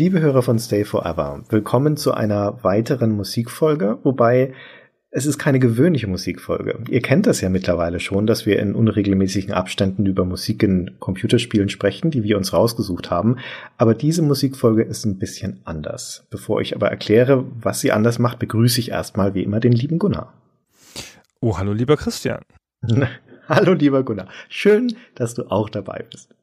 Liebe Hörer von Stay Forever, willkommen zu einer weiteren Musikfolge, wobei es ist keine gewöhnliche Musikfolge. Ihr kennt das ja mittlerweile schon, dass wir in unregelmäßigen Abständen über Musik in Computerspielen sprechen, die wir uns rausgesucht haben. Aber diese Musikfolge ist ein bisschen anders. Bevor ich aber erkläre, was sie anders macht, begrüße ich erstmal wie immer den lieben Gunnar. Oh, hallo lieber Christian. hallo lieber Gunnar. Schön, dass du auch dabei bist.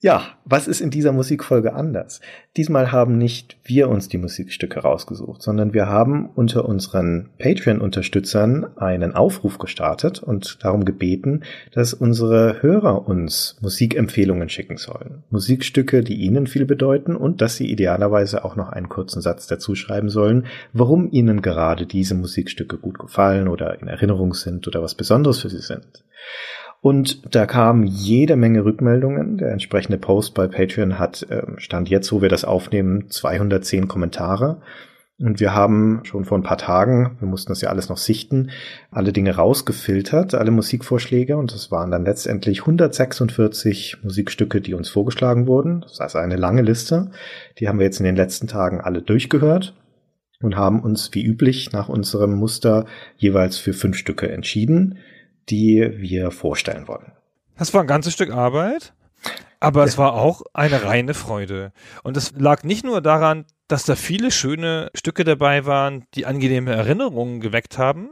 Ja, was ist in dieser Musikfolge anders? Diesmal haben nicht wir uns die Musikstücke rausgesucht, sondern wir haben unter unseren Patreon-Unterstützern einen Aufruf gestartet und darum gebeten, dass unsere Hörer uns Musikempfehlungen schicken sollen. Musikstücke, die ihnen viel bedeuten und dass sie idealerweise auch noch einen kurzen Satz dazu schreiben sollen, warum ihnen gerade diese Musikstücke gut gefallen oder in Erinnerung sind oder was Besonderes für sie sind. Und da kamen jede Menge Rückmeldungen. Der entsprechende Post bei Patreon hat, ähm, stand jetzt, wo wir das aufnehmen, 210 Kommentare. Und wir haben schon vor ein paar Tagen, wir mussten das ja alles noch sichten, alle Dinge rausgefiltert, alle Musikvorschläge. Und es waren dann letztendlich 146 Musikstücke, die uns vorgeschlagen wurden. Das ist also eine lange Liste. Die haben wir jetzt in den letzten Tagen alle durchgehört und haben uns wie üblich nach unserem Muster jeweils für fünf Stücke entschieden die wir vorstellen wollen. Das war ein ganzes Stück Arbeit, aber es war auch eine reine Freude. Und es lag nicht nur daran, dass da viele schöne Stücke dabei waren, die angenehme Erinnerungen geweckt haben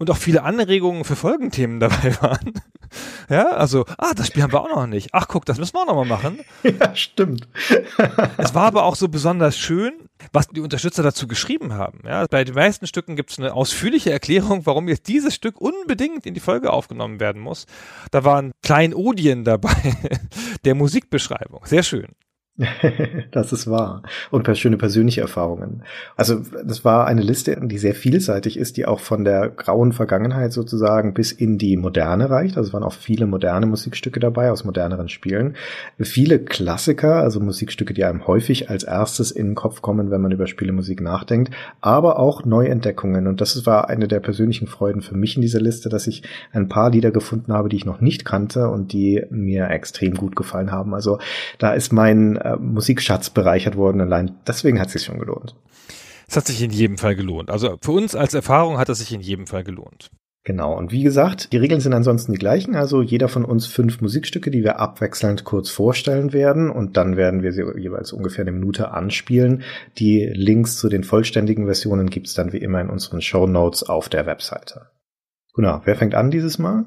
und auch viele Anregungen für Folgenthemen dabei waren. Ja, also, ah, das Spiel haben wir auch noch nicht. Ach, guck, das müssen wir auch noch mal machen. Ja, stimmt. es war aber auch so besonders schön, was die Unterstützer dazu geschrieben haben. Ja, bei den meisten Stücken gibt es eine ausführliche Erklärung, warum jetzt dieses Stück unbedingt in die Folge aufgenommen werden muss. Da waren Kleinodien dabei der Musikbeschreibung. Sehr schön. das ist wahr. Und schöne persönliche Erfahrungen. Also das war eine Liste, die sehr vielseitig ist, die auch von der grauen Vergangenheit sozusagen bis in die Moderne reicht. Also es waren auch viele moderne Musikstücke dabei aus moderneren Spielen. Viele Klassiker, also Musikstücke, die einem häufig als erstes in den Kopf kommen, wenn man über Spielemusik nachdenkt, aber auch Neuentdeckungen. Und das war eine der persönlichen Freuden für mich in dieser Liste, dass ich ein paar Lieder gefunden habe, die ich noch nicht kannte und die mir extrem gut gefallen haben. Also da ist mein äh, Musikschatz bereichert worden. Allein deswegen hat es sich schon gelohnt. Es hat sich in jedem Fall gelohnt. Also für uns als Erfahrung hat es sich in jedem Fall gelohnt. Genau. Und wie gesagt, die Regeln sind ansonsten die gleichen. Also jeder von uns fünf Musikstücke, die wir abwechselnd kurz vorstellen werden. Und dann werden wir sie jeweils ungefähr eine Minute anspielen. Die Links zu den vollständigen Versionen gibt's dann wie immer in unseren Show Notes auf der Webseite. Genau. Wer fängt an dieses Mal?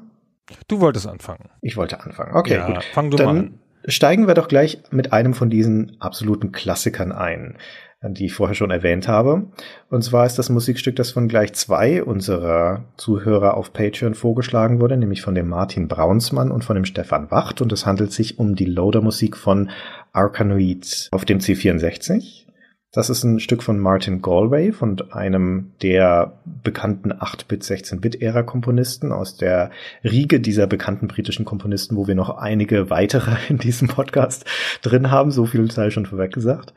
Du wolltest anfangen. Ich wollte anfangen. Okay, ja, gut. Fang du dann, mal an steigen wir doch gleich mit einem von diesen absoluten Klassikern ein, die ich vorher schon erwähnt habe. Und zwar ist das Musikstück, das von gleich zwei unserer Zuhörer auf Patreon vorgeschlagen wurde, nämlich von dem Martin Braunsmann und von dem Stefan Wacht. Und es handelt sich um die Loader-Musik von Arkanoid auf dem C64. Das ist ein Stück von Martin Galway, von einem der bekannten 8-Bit, 16-Bit-Ära-Komponisten aus der Riege dieser bekannten britischen Komponisten, wo wir noch einige weitere in diesem Podcast drin haben. So viel sei schon vorweg gesagt.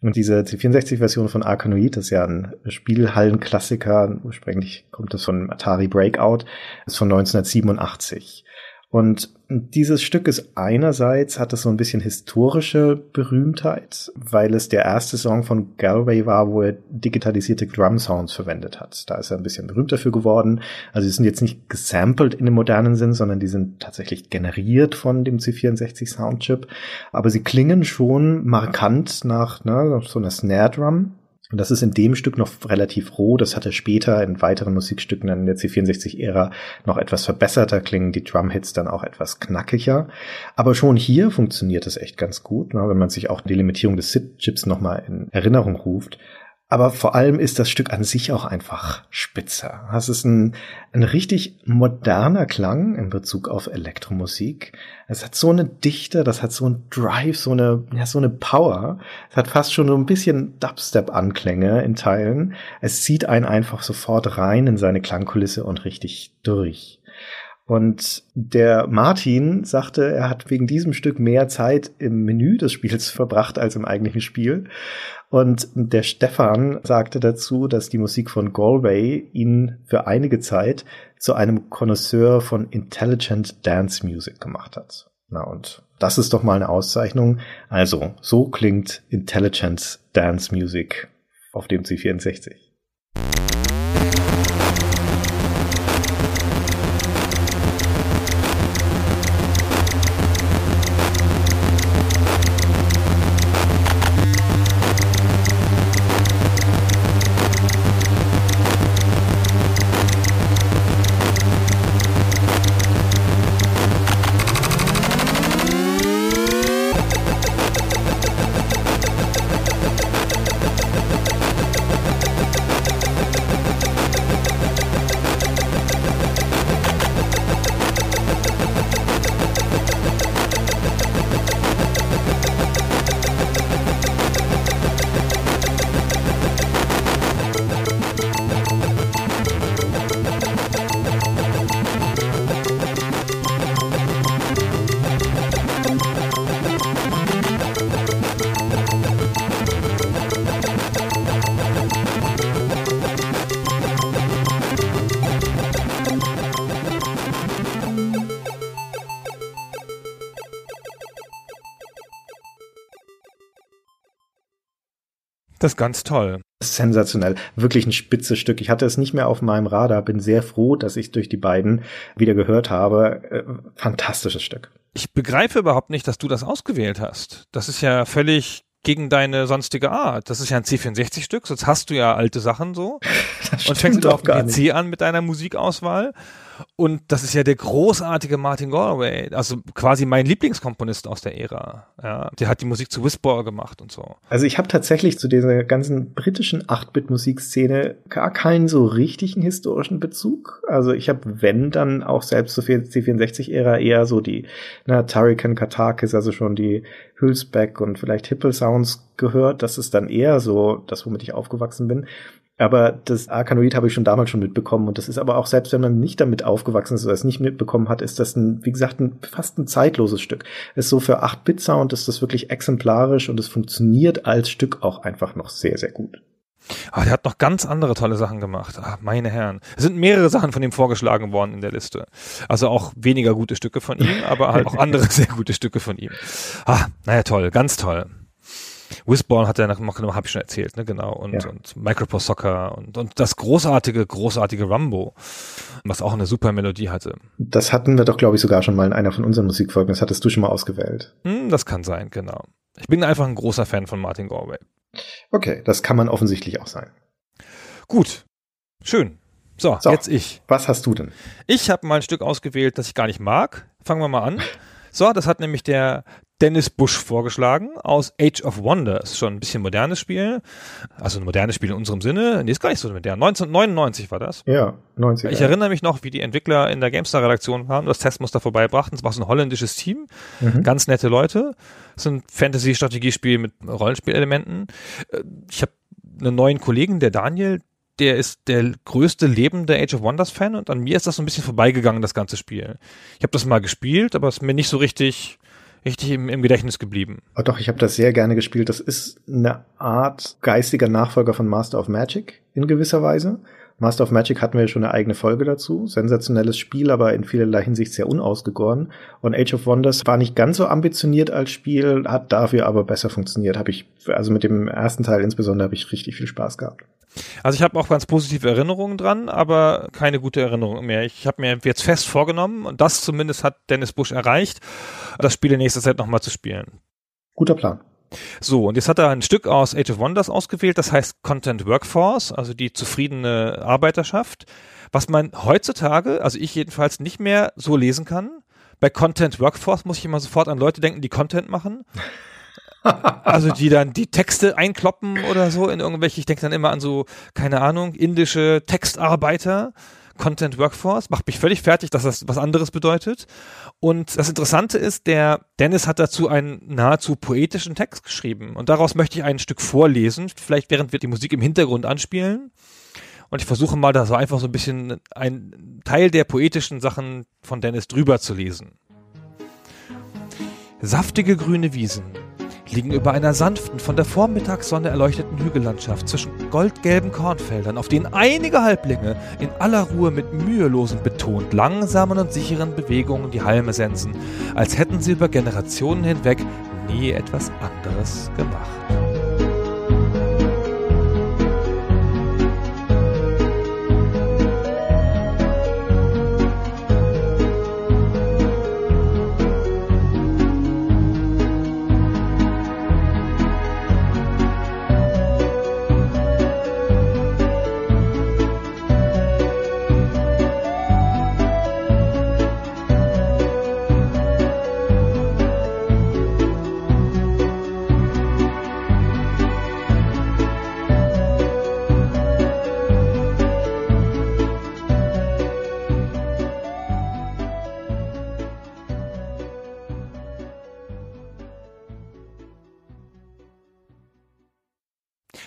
Und diese C64-Version von Arkanoid, das ist ja ein Spielhallenklassiker, ursprünglich kommt das von Atari Breakout, ist von 1987. Und dieses Stück ist einerseits hat es so ein bisschen historische Berühmtheit, weil es der erste Song von Galway war, wo er digitalisierte Drum Sounds verwendet hat. Da ist er ein bisschen berühmt dafür geworden. Also sie sind jetzt nicht gesampelt in dem modernen Sinn, sondern die sind tatsächlich generiert von dem C64 Soundchip. Aber sie klingen schon markant nach ne, so einer Snare Drum. Und das ist in dem Stück noch relativ roh. Das hat er später in weiteren Musikstücken dann in der C64-Ära noch etwas verbesserter klingen die Drumhits dann auch etwas knackiger. Aber schon hier funktioniert es echt ganz gut, ne, wenn man sich auch die Limitierung des SID-Chips nochmal in Erinnerung ruft. Aber vor allem ist das Stück an sich auch einfach spitze. Es ist ein, ein richtig moderner Klang in Bezug auf Elektromusik. Es hat so eine Dichte, das hat so ein Drive, so eine, ja, so eine Power. Es hat fast schon so ein bisschen Dubstep-Anklänge in Teilen. Es zieht einen einfach sofort rein in seine Klangkulisse und richtig durch. Und der Martin sagte, er hat wegen diesem Stück mehr Zeit im Menü des Spiels verbracht als im eigentlichen Spiel. Und der Stefan sagte dazu, dass die Musik von Galway ihn für einige Zeit zu einem Connoisseur von Intelligent Dance Music gemacht hat. Na und das ist doch mal eine Auszeichnung. Also, so klingt Intelligent Dance Music auf dem C64. Das ist ganz toll. Sensationell. Wirklich ein spitzes Stück. Ich hatte es nicht mehr auf meinem Radar. Bin sehr froh, dass ich durch die beiden wieder gehört habe. Äh, fantastisches Stück. Ich begreife überhaupt nicht, dass du das ausgewählt hast. Das ist ja völlig gegen deine sonstige Art. Das ist ja ein C64-Stück, sonst hast du ja alte Sachen so. und fängst du auf dem PC an mit deiner Musikauswahl. Und das ist ja der großartige Martin Galway, also quasi mein Lieblingskomponist aus der Ära. Ja, der hat die Musik zu Whisper gemacht und so. Also ich habe tatsächlich zu dieser ganzen britischen 8-Bit-Musikszene gar keinen so richtigen historischen Bezug. Also ich habe, wenn, dann auch selbst zur C64-Ära eher so die na, Tarikan Katakis, also schon die Hülsbeck und vielleicht Hipple Sounds gehört. Das ist dann eher so das, womit ich aufgewachsen bin. Aber das Arkanoid habe ich schon damals schon mitbekommen und das ist aber auch selbst wenn man nicht damit aufgewachsen ist oder es nicht mitbekommen hat, ist das ein, wie gesagt, ein, fast ein zeitloses Stück. Es ist so für 8-Bit-Sound ist das wirklich exemplarisch und es funktioniert als Stück auch einfach noch sehr, sehr gut. Ah, der hat noch ganz andere tolle Sachen gemacht. Ah, meine Herren. Es sind mehrere Sachen von ihm vorgeschlagen worden in der Liste. Also auch weniger gute Stücke von ihm, aber halt auch andere sehr gute Stücke von ihm. Ah, naja, toll, ganz toll. Whisborn hat er noch gemacht, habe ich schon erzählt, ne, genau. Und, ja. und Micropro Soccer und, und das großartige, großartige Rumbo, was auch eine super Melodie hatte. Das hatten wir doch, glaube ich, sogar schon mal in einer von unseren Musikfolgen. Das hattest du schon mal ausgewählt. Hm, das kann sein, genau. Ich bin einfach ein großer Fan von Martin Galway. Okay, das kann man offensichtlich auch sein. Gut, schön. So, so, jetzt ich. Was hast du denn? Ich habe mal ein Stück ausgewählt, das ich gar nicht mag. Fangen wir mal an. So, das hat nämlich der Dennis Bush vorgeschlagen aus Age of Wonders. Schon ein bisschen modernes Spiel. Also ein modernes Spiel in unserem Sinne. Nee, ist gar nicht so modern. 1999 war das. Ja, 90. Ich erinnere mich noch, wie die Entwickler in der GameStar-Redaktion waren, das Testmuster vorbeibrachten. Es war so ein holländisches Team. Mhm. Ganz nette Leute. Es ist ein Fantasy-Strategiespiel mit Rollenspielelementen. Äh, ich habe einen neuen Kollegen, der Daniel, der ist der größte lebende Age of Wonders Fan und an mir ist das so ein bisschen vorbeigegangen, das ganze Spiel. Ich habe das mal gespielt, aber es ist mir nicht so richtig richtig im, im Gedächtnis geblieben. Oh doch, ich habe das sehr gerne gespielt. Das ist eine Art geistiger Nachfolger von Master of Magic in gewisser Weise. Master of Magic hatten wir ja schon eine eigene Folge dazu. Sensationelles Spiel, aber in vielerlei Hinsicht sehr unausgegoren. Und Age of Wonders war nicht ganz so ambitioniert als Spiel, hat dafür aber besser funktioniert. Habe ich, also mit dem ersten Teil insbesondere habe ich richtig viel Spaß gehabt. Also ich habe auch ganz positive Erinnerungen dran, aber keine gute Erinnerung mehr. Ich habe mir jetzt fest vorgenommen, und das zumindest hat Dennis Busch erreicht, das Spiel in nächster Zeit nochmal zu spielen. Guter Plan. So, und jetzt hat er ein Stück aus Age of Wonders ausgewählt, das heißt Content Workforce, also die zufriedene Arbeiterschaft, was man heutzutage, also ich jedenfalls nicht mehr so lesen kann. Bei Content Workforce muss ich immer sofort an Leute denken, die Content machen. Also die dann die Texte einkloppen oder so in irgendwelche, ich denke dann immer an so, keine Ahnung, indische Textarbeiter, Content Workforce, macht mich völlig fertig, dass das was anderes bedeutet. Und das Interessante ist, der Dennis hat dazu einen nahezu poetischen Text geschrieben. Und daraus möchte ich ein Stück vorlesen, vielleicht während wir die Musik im Hintergrund anspielen. Und ich versuche mal da so einfach so ein bisschen ein Teil der poetischen Sachen von Dennis drüber zu lesen. Saftige grüne Wiesen liegen über einer sanften, von der Vormittagssonne erleuchteten Hügellandschaft zwischen goldgelben Kornfeldern, auf denen einige Halblinge in aller Ruhe mit mühelosen, betont langsamen und sicheren Bewegungen die Halme sensen, als hätten sie über Generationen hinweg nie etwas anderes gemacht.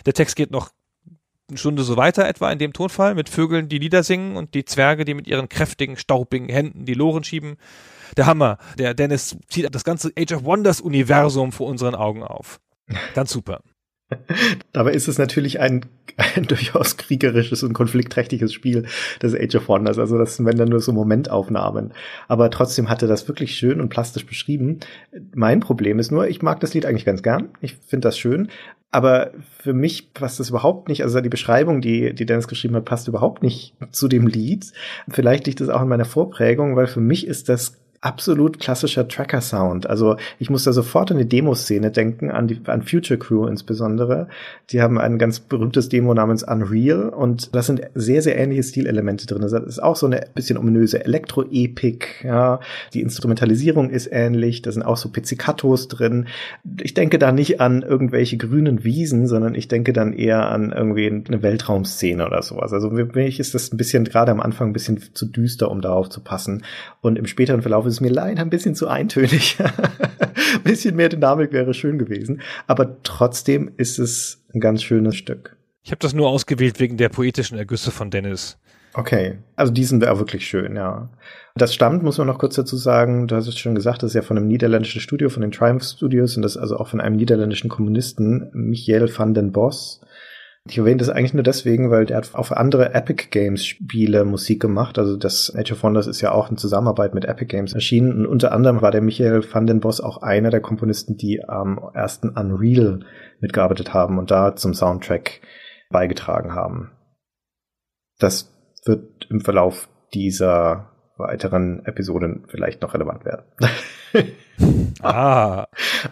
Der Text geht noch eine Stunde so weiter etwa in dem Tonfall mit Vögeln, die Lieder singen und die Zwerge, die mit ihren kräftigen, staubigen Händen die Loren schieben. Der Hammer. Der Dennis zieht das ganze Age of Wonders Universum vor unseren Augen auf. Ganz super. Dabei ist es natürlich ein, ein durchaus kriegerisches und konfliktträchtiges Spiel, das Age of Wonders. Also das sind dann nur so Momentaufnahmen. Aber trotzdem hat er das wirklich schön und plastisch beschrieben. Mein Problem ist nur, ich mag das Lied eigentlich ganz gern. Ich finde das schön. Aber für mich passt das überhaupt nicht. Also die Beschreibung, die, die Dennis geschrieben hat, passt überhaupt nicht zu dem Lied. Vielleicht liegt es auch in meiner Vorprägung, weil für mich ist das absolut klassischer Tracker-Sound. Also ich muss da sofort an die Demoszene denken, an die an Future Crew insbesondere. Die haben ein ganz berühmtes Demo namens Unreal und das sind sehr, sehr ähnliche Stilelemente drin. Das ist auch so eine bisschen ominöse Elektro-Epik, ja. Die Instrumentalisierung ist ähnlich, da sind auch so Pizzicatos drin. Ich denke da nicht an irgendwelche grünen Wiesen, sondern ich denke dann eher an irgendwie eine Weltraumszene oder sowas. Also für mich ist das ein bisschen, gerade am Anfang ein bisschen zu düster, um darauf zu passen. Und im späteren Verlauf es mir leider ein bisschen zu eintönig. ein bisschen mehr Dynamik wäre schön gewesen. Aber trotzdem ist es ein ganz schönes Stück. Ich habe das nur ausgewählt wegen der poetischen Ergüsse von Dennis. Okay, also die sind auch wirklich schön, ja. Das stammt, muss man noch kurz dazu sagen, du hast es schon gesagt, das ist ja von einem niederländischen Studio, von den Triumph Studios und das ist also auch von einem niederländischen Kommunisten, Michael van den Bos. Ich erwähne das eigentlich nur deswegen, weil der hat auf andere Epic Games Spiele Musik gemacht. Also das Age of Wonders ist ja auch in Zusammenarbeit mit Epic Games erschienen. Und unter anderem war der Michael van den Boss auch einer der Komponisten, die am ersten Unreal mitgearbeitet haben und da zum Soundtrack beigetragen haben. Das wird im Verlauf dieser weiteren Episoden vielleicht noch relevant werden. ah.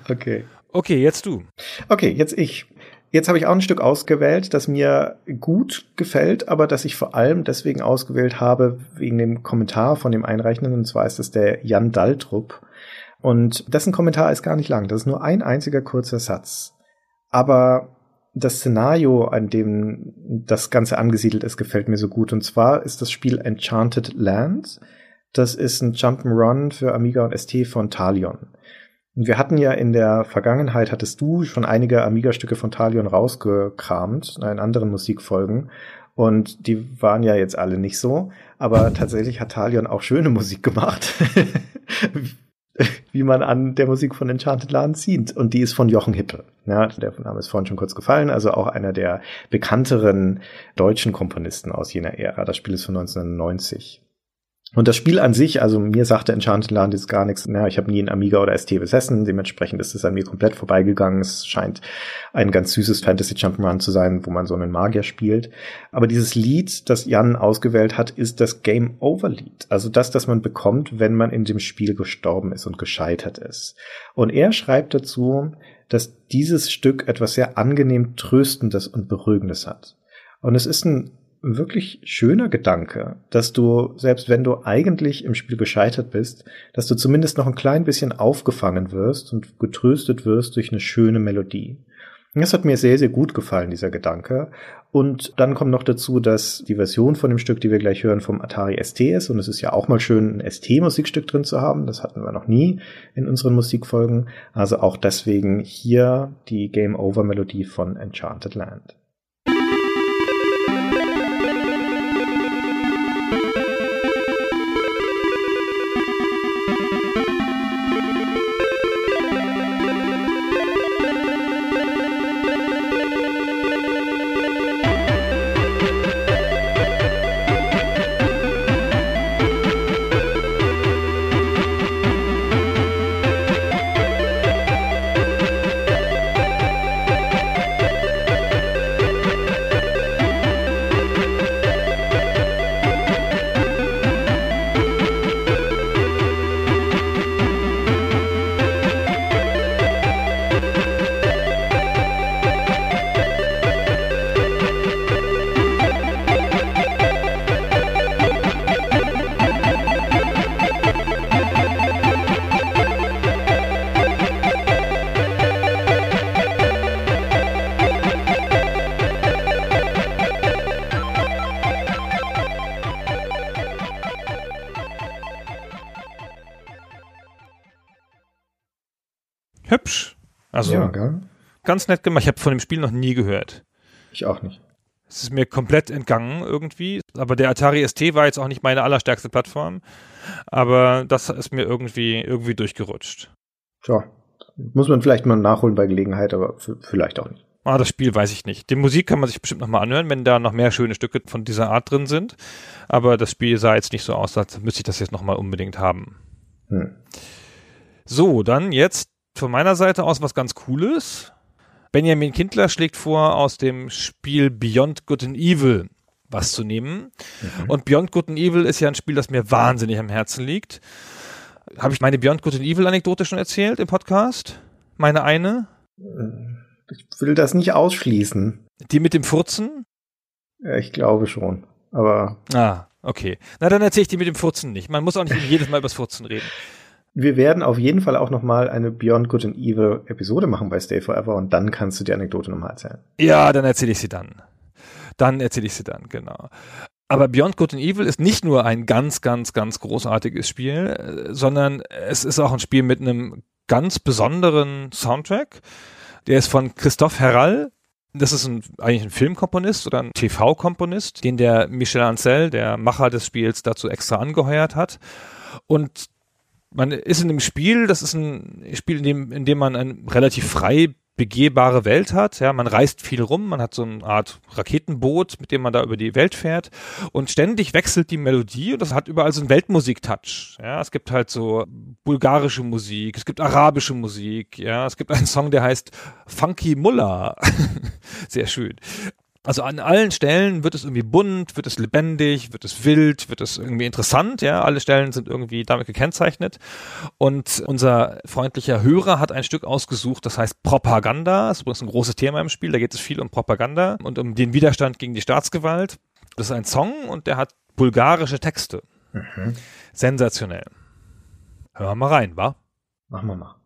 Okay. Okay, jetzt du. Okay, jetzt ich. Jetzt habe ich auch ein Stück ausgewählt, das mir gut gefällt, aber das ich vor allem deswegen ausgewählt habe, wegen dem Kommentar von dem Einreichenden, und zwar ist es der Jan Daltrup. Und dessen Kommentar ist gar nicht lang, das ist nur ein einziger kurzer Satz. Aber das Szenario, an dem das Ganze angesiedelt ist, gefällt mir so gut. Und zwar ist das Spiel Enchanted Lands. Das ist ein Jump'n'Run für Amiga und ST von Talion. Und wir hatten ja in der Vergangenheit, hattest du schon einige Amiga-Stücke von Talion rausgekramt, in anderen Musikfolgen. Und die waren ja jetzt alle nicht so. Aber tatsächlich hat Talion auch schöne Musik gemacht. wie man an der Musik von Enchanted Land sieht. Und die ist von Jochen Hippe. Ja, der Name ist vorhin schon kurz gefallen. Also auch einer der bekannteren deutschen Komponisten aus jener Ära. Das Spiel ist von 1990. Und das Spiel an sich, also mir sagte Enchanted Land jetzt gar nichts. Ja, ich habe nie einen Amiga oder ST besessen, dementsprechend ist es an mir komplett vorbeigegangen. Es scheint ein ganz süßes Fantasy Jump'n'Run zu sein, wo man so einen Magier spielt. Aber dieses Lied, das Jan ausgewählt hat, ist das Game Over Lied. Also das, das man bekommt, wenn man in dem Spiel gestorben ist und gescheitert ist. Und er schreibt dazu, dass dieses Stück etwas sehr angenehm Tröstendes und Beruhigendes hat. Und es ist ein wirklich schöner Gedanke, dass du, selbst wenn du eigentlich im Spiel gescheitert bist, dass du zumindest noch ein klein bisschen aufgefangen wirst und getröstet wirst durch eine schöne Melodie. Das hat mir sehr, sehr gut gefallen, dieser Gedanke. Und dann kommt noch dazu, dass die Version von dem Stück, die wir gleich hören, vom Atari ST ist. Und es ist ja auch mal schön, ein ST-Musikstück drin zu haben. Das hatten wir noch nie in unseren Musikfolgen. Also auch deswegen hier die Game Over Melodie von Enchanted Land. Also ja, gell? ganz nett gemacht. Ich habe von dem Spiel noch nie gehört. Ich auch nicht. Es ist mir komplett entgangen irgendwie. Aber der Atari ST war jetzt auch nicht meine allerstärkste Plattform. Aber das ist mir irgendwie, irgendwie durchgerutscht. Tja, muss man vielleicht mal nachholen bei Gelegenheit, aber vielleicht auch nicht. Ah, das Spiel weiß ich nicht. Die Musik kann man sich bestimmt nochmal anhören, wenn da noch mehr schöne Stücke von dieser Art drin sind. Aber das Spiel sah jetzt nicht so aus, als müsste ich das jetzt nochmal unbedingt haben. Hm. So, dann jetzt von meiner Seite aus was ganz Cooles. Benjamin Kindler schlägt vor, aus dem Spiel Beyond Good and Evil was zu nehmen. Mhm. Und Beyond Good and Evil ist ja ein Spiel, das mir wahnsinnig am Herzen liegt. Habe ich meine Beyond Good and Evil Anekdote schon erzählt im Podcast? Meine eine? Ich will das nicht ausschließen. Die mit dem Furzen? Ja, ich glaube schon. Aber. Ah, okay. Na, dann erzähle ich die mit dem Furzen nicht. Man muss auch nicht jedes Mal über das Furzen reden. Wir werden auf jeden Fall auch noch mal eine Beyond Good and Evil Episode machen bei Stay Forever und dann kannst du die Anekdote noch mal erzählen. Ja, dann erzähle ich sie dann. Dann erzähle ich sie dann, genau. Aber Beyond Good and Evil ist nicht nur ein ganz, ganz, ganz großartiges Spiel, sondern es ist auch ein Spiel mit einem ganz besonderen Soundtrack. Der ist von Christophe Herral. Das ist ein, eigentlich ein Filmkomponist oder ein TV-Komponist, den der Michel Ancel, der Macher des Spiels, dazu extra angeheuert hat. Und man ist in einem Spiel, das ist ein Spiel, in dem, in dem man ein relativ frei begehbare Welt hat. Ja, man reist viel rum, man hat so eine Art Raketenboot, mit dem man da über die Welt fährt und ständig wechselt die Melodie und das hat überall so einen Weltmusik-Touch. Ja, es gibt halt so bulgarische Musik, es gibt arabische Musik, ja, es gibt einen Song, der heißt Funky Mullah. Sehr schön. Also an allen Stellen wird es irgendwie bunt, wird es lebendig, wird es wild, wird es irgendwie interessant, ja. Alle Stellen sind irgendwie damit gekennzeichnet. Und unser freundlicher Hörer hat ein Stück ausgesucht, das heißt Propaganda. Das ist übrigens ein großes Thema im Spiel. Da geht es viel um Propaganda und um den Widerstand gegen die Staatsgewalt. Das ist ein Song und der hat bulgarische Texte. Mhm. Sensationell. Hören wir mal rein, wa? Machen wir mal.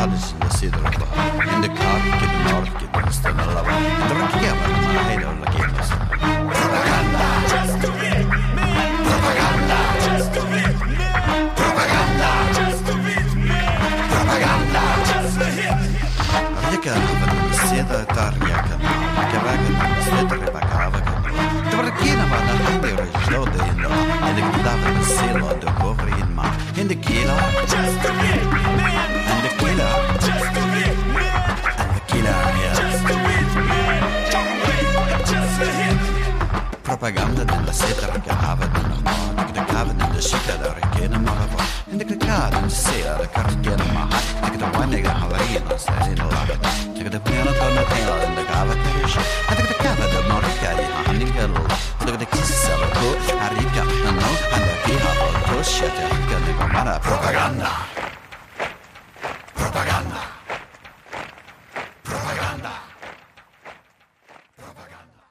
Hallitsilla sidrota. Inde kaikki markkinat stenalla vaan. Trakiavat mä heille olla kiitos. Propaganda. Just to be Propaganda. Just to be Propaganda. Just to be Propaganda. Just to hit. Arjakana van sieltä tarjakana. Käväkana sieltä vakavakana. Tvarkina van hände och slåde in the glove of the sailor, the cover in my, in the killer, just to bit, man, and the killer, just to bit, man, and the killer, yeah, just a bit, man, just a hit. Propaganda della seta the cava di norma, che cava della città da ricchina ma la va, in the clicada, in the sera, the cartiera ma ha, che the one nega avarino, stai in the vita, che da piano con la tela, in the cava che riesce, che da cava da moricari, ha, in the cava, che da kissa, la tua, arriva, Vi. Propaganda. Propaganda. Propaganda. Propaganda.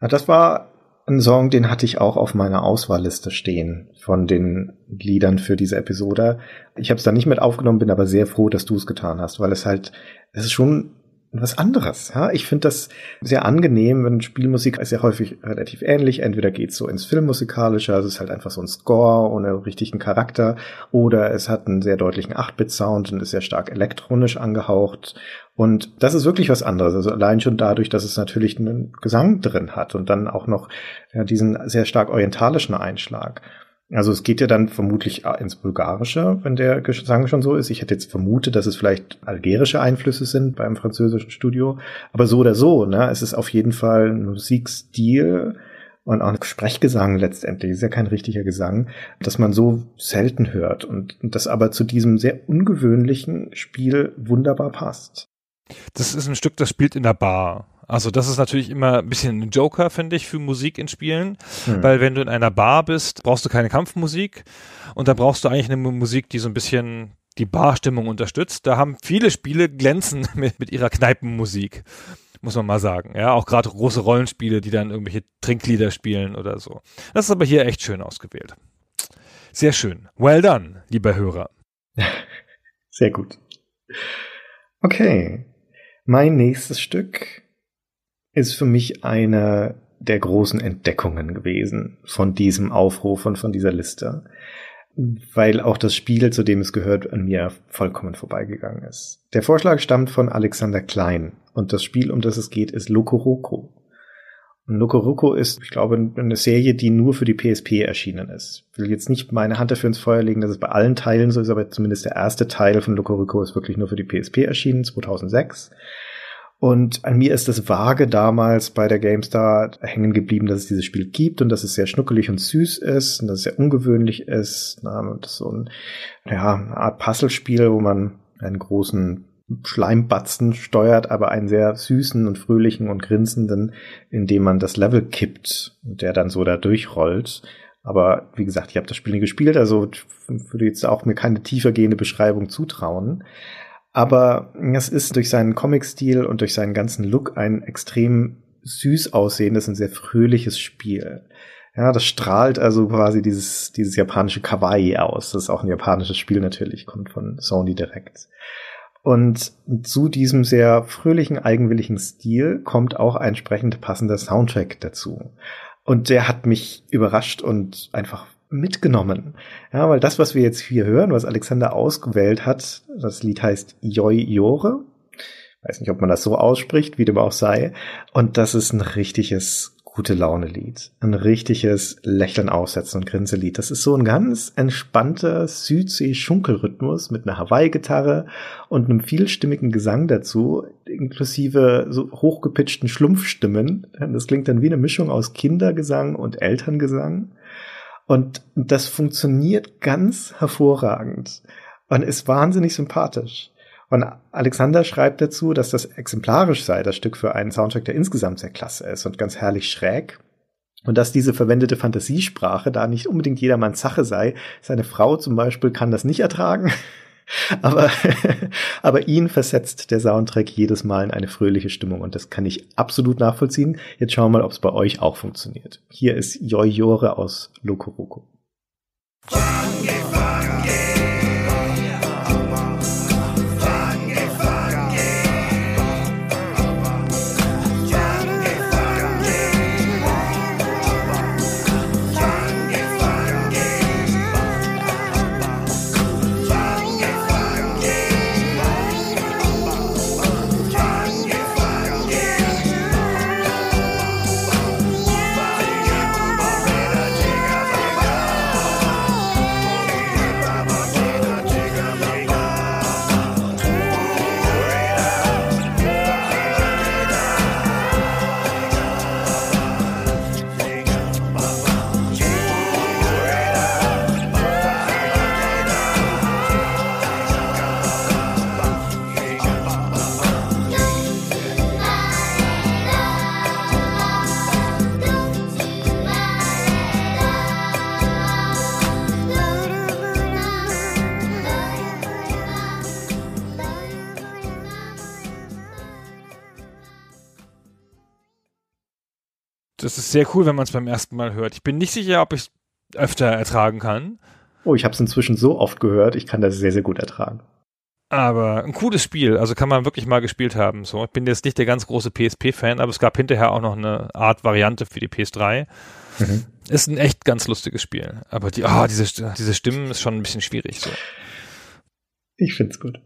Ja, das war ein Song, den hatte ich auch auf meiner Auswahlliste stehen von den Liedern für diese Episode. Ich habe es da nicht mit aufgenommen, bin aber sehr froh, dass du es getan hast, weil es halt, es ist schon was anderes. Ja? Ich finde das sehr angenehm, wenn Spielmusik ist ja häufig relativ ähnlich. Entweder geht's so ins Filmmusikalische, also es ist halt einfach so ein Score ohne richtigen Charakter, oder es hat einen sehr deutlichen 8-Bit-Sound und ist sehr stark elektronisch angehaucht. Und das ist wirklich was anderes. Also allein schon dadurch, dass es natürlich einen Gesang drin hat und dann auch noch ja, diesen sehr stark orientalischen Einschlag. Also es geht ja dann vermutlich ins Bulgarische, wenn der Gesang schon so ist. Ich hätte jetzt vermutet, dass es vielleicht algerische Einflüsse sind beim französischen Studio. Aber so oder so, ne, es ist auf jeden Fall ein Musikstil und auch ein Sprechgesang letztendlich. Ist ja kein richtiger Gesang, dass man so selten hört und das aber zu diesem sehr ungewöhnlichen Spiel wunderbar passt. Das ist ein Stück, das spielt in der Bar. Also das ist natürlich immer ein bisschen ein Joker, finde ich, für Musik in Spielen, hm. weil wenn du in einer Bar bist, brauchst du keine Kampfmusik und da brauchst du eigentlich eine Musik, die so ein bisschen die Barstimmung unterstützt. Da haben viele Spiele glänzen mit, mit ihrer Kneipenmusik, muss man mal sagen. Ja, auch gerade große Rollenspiele, die dann irgendwelche Trinklieder spielen oder so. Das ist aber hier echt schön ausgewählt. Sehr schön. Well done, lieber Hörer. Sehr gut. Okay. Mein nächstes Stück ist für mich eine der großen Entdeckungen gewesen von diesem Aufruf und von dieser Liste, weil auch das Spiel, zu dem es gehört, an mir vollkommen vorbeigegangen ist. Der Vorschlag stammt von Alexander Klein und das Spiel, um das es geht, ist Lokoroko. Lokoroko ist, ich glaube, eine Serie, die nur für die PSP erschienen ist. Ich will jetzt nicht meine Hand dafür ins Feuer legen, dass es bei allen Teilen so ist, aber zumindest der erste Teil von Lokoroko ist wirklich nur für die PSP erschienen, 2006. Und an mir ist das vage damals bei der GameStar hängen geblieben, dass es dieses Spiel gibt und dass es sehr schnuckelig und süß ist und dass es sehr ungewöhnlich ist. Das ist so ein, ja, eine Art Puzzlespiel, wo man einen großen Schleimbatzen steuert, aber einen sehr süßen und fröhlichen und grinsenden, indem man das Level kippt und der dann so da durchrollt. Aber wie gesagt, ich habe das Spiel nie gespielt, also würde jetzt auch mir keine tiefergehende Beschreibung zutrauen. Aber es ist durch seinen Comic-Stil und durch seinen ganzen Look ein extrem süß aussehendes und sehr fröhliches Spiel. Ja, das strahlt also quasi dieses, dieses japanische Kawaii aus. Das ist auch ein japanisches Spiel natürlich, kommt von Sony direkt. Und zu diesem sehr fröhlichen, eigenwilligen Stil kommt auch ein entsprechend passender Soundtrack dazu. Und der hat mich überrascht und einfach mitgenommen. Ja, weil das, was wir jetzt hier hören, was Alexander ausgewählt hat, das Lied heißt Joi Jore. Weiß nicht, ob man das so ausspricht, wie dem auch sei. Und das ist ein richtiges gute Laune Lied. Ein richtiges Lächeln aufsetzen und Grinselied. Das ist so ein ganz entspannter Südsee-Schunkelrhythmus mit einer Hawaii-Gitarre und einem vielstimmigen Gesang dazu, inklusive so hochgepitchten Schlumpfstimmen. Das klingt dann wie eine Mischung aus Kindergesang und Elterngesang. Und das funktioniert ganz hervorragend und ist wahnsinnig sympathisch. Und Alexander schreibt dazu, dass das exemplarisch sei, das Stück für einen Soundtrack, der insgesamt sehr klasse ist und ganz herrlich schräg. Und dass diese verwendete Fantasiesprache da nicht unbedingt jedermanns Sache sei. Seine Frau zum Beispiel kann das nicht ertragen. aber, aber ihn versetzt der Soundtrack jedes Mal in eine fröhliche Stimmung und das kann ich absolut nachvollziehen. Jetzt schauen wir mal, ob es bei euch auch funktioniert. Hier ist Joyore aus Lokoroko. Funky, funky. Ist sehr cool, wenn man es beim ersten Mal hört. Ich bin nicht sicher, ob ich es öfter ertragen kann. Oh, ich habe es inzwischen so oft gehört, ich kann das sehr, sehr gut ertragen. Aber ein cooles Spiel, also kann man wirklich mal gespielt haben. So, ich bin jetzt nicht der ganz große PSP-Fan, aber es gab hinterher auch noch eine Art Variante für die PS3. Mhm. Ist ein echt ganz lustiges Spiel. Aber die, oh, diese, diese Stimmen ist schon ein bisschen schwierig. So. Ich find's gut.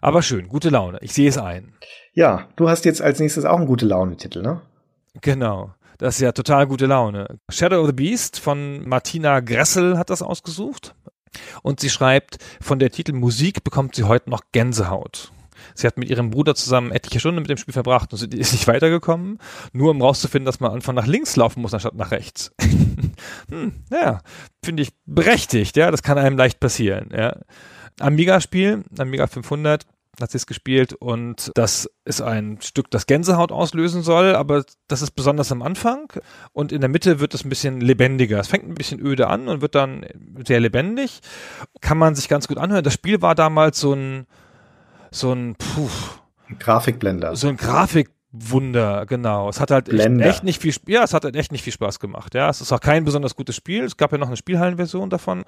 Aber schön, gute Laune. Ich sehe es ein. Ja, du hast jetzt als nächstes auch einen gute Laune-Titel, ne? Genau. Das ist ja total gute Laune. Shadow of the Beast von Martina Gressel hat das ausgesucht. Und sie schreibt, von der Titel Musik bekommt sie heute noch Gänsehaut. Sie hat mit ihrem Bruder zusammen etliche Stunden mit dem Spiel verbracht und sie ist nicht weitergekommen, nur um rauszufinden, dass man Anfang nach links laufen muss, anstatt nach rechts. hm, ja, finde ich berechtigt, ja, das kann einem leicht passieren, ja. Amiga-Spiel, Amiga 500, hat sie es gespielt und das ist ein Stück, das Gänsehaut auslösen soll, aber das ist besonders am Anfang und in der Mitte wird es ein bisschen lebendiger. Es fängt ein bisschen öde an und wird dann sehr lebendig. Kann man sich ganz gut anhören. Das Spiel war damals so ein so ein puh, Grafikblender. So ein Grafikwunder, genau. Es hat halt echt, echt, nicht viel, ja, es hat halt echt nicht viel Spaß gemacht. Ja, es ist auch kein besonders gutes Spiel. Es gab ja noch eine Spielhallenversion davon.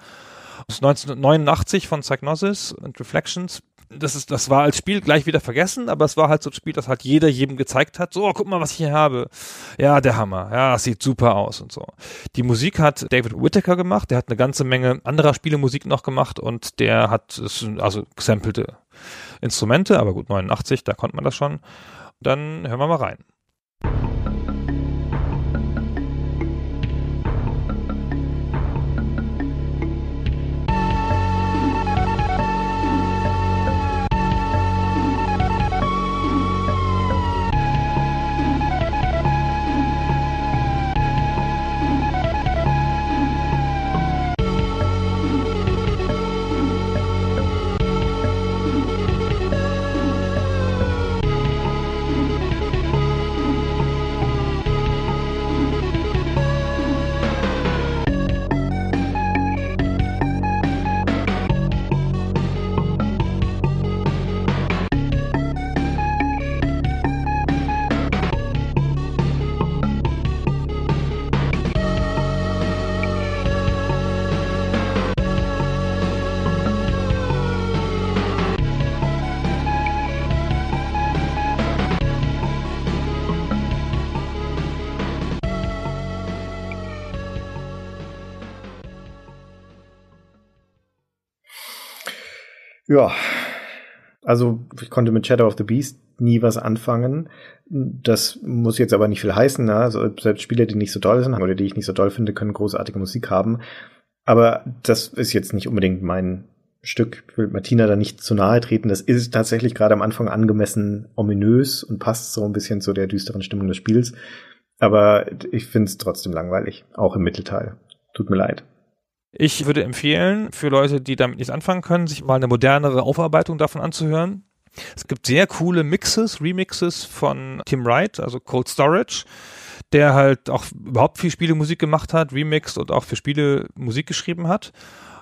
Das ist 1989 von Psygnosis und Reflections das ist, das war als Spiel gleich wieder vergessen, aber es war halt so ein Spiel, das halt jeder jedem gezeigt hat. So, oh, guck mal, was ich hier habe. Ja, der Hammer. Ja, das sieht super aus und so. Die Musik hat David Whittaker gemacht. Der hat eine ganze Menge anderer Spielemusik noch gemacht und der hat, also gesampelte Instrumente, aber gut, 89, da konnte man das schon. Dann hören wir mal rein. Ja, also ich konnte mit Shadow of the Beast nie was anfangen. Das muss jetzt aber nicht viel heißen. Ne? Also selbst Spiele, die nicht so toll sind oder die ich nicht so toll finde, können großartige Musik haben. Aber das ist jetzt nicht unbedingt mein Stück. Ich will Martina da nicht zu nahe treten. Das ist tatsächlich gerade am Anfang angemessen ominös und passt so ein bisschen zu der düsteren Stimmung des Spiels. Aber ich finde es trotzdem langweilig, auch im Mittelteil. Tut mir leid. Ich würde empfehlen, für Leute, die damit nichts anfangen können, sich mal eine modernere Aufarbeitung davon anzuhören. Es gibt sehr coole Mixes, Remixes von Tim Wright, also Cold Storage, der halt auch überhaupt viel Spielemusik gemacht hat, remixed und auch für Spiele Musik geschrieben hat.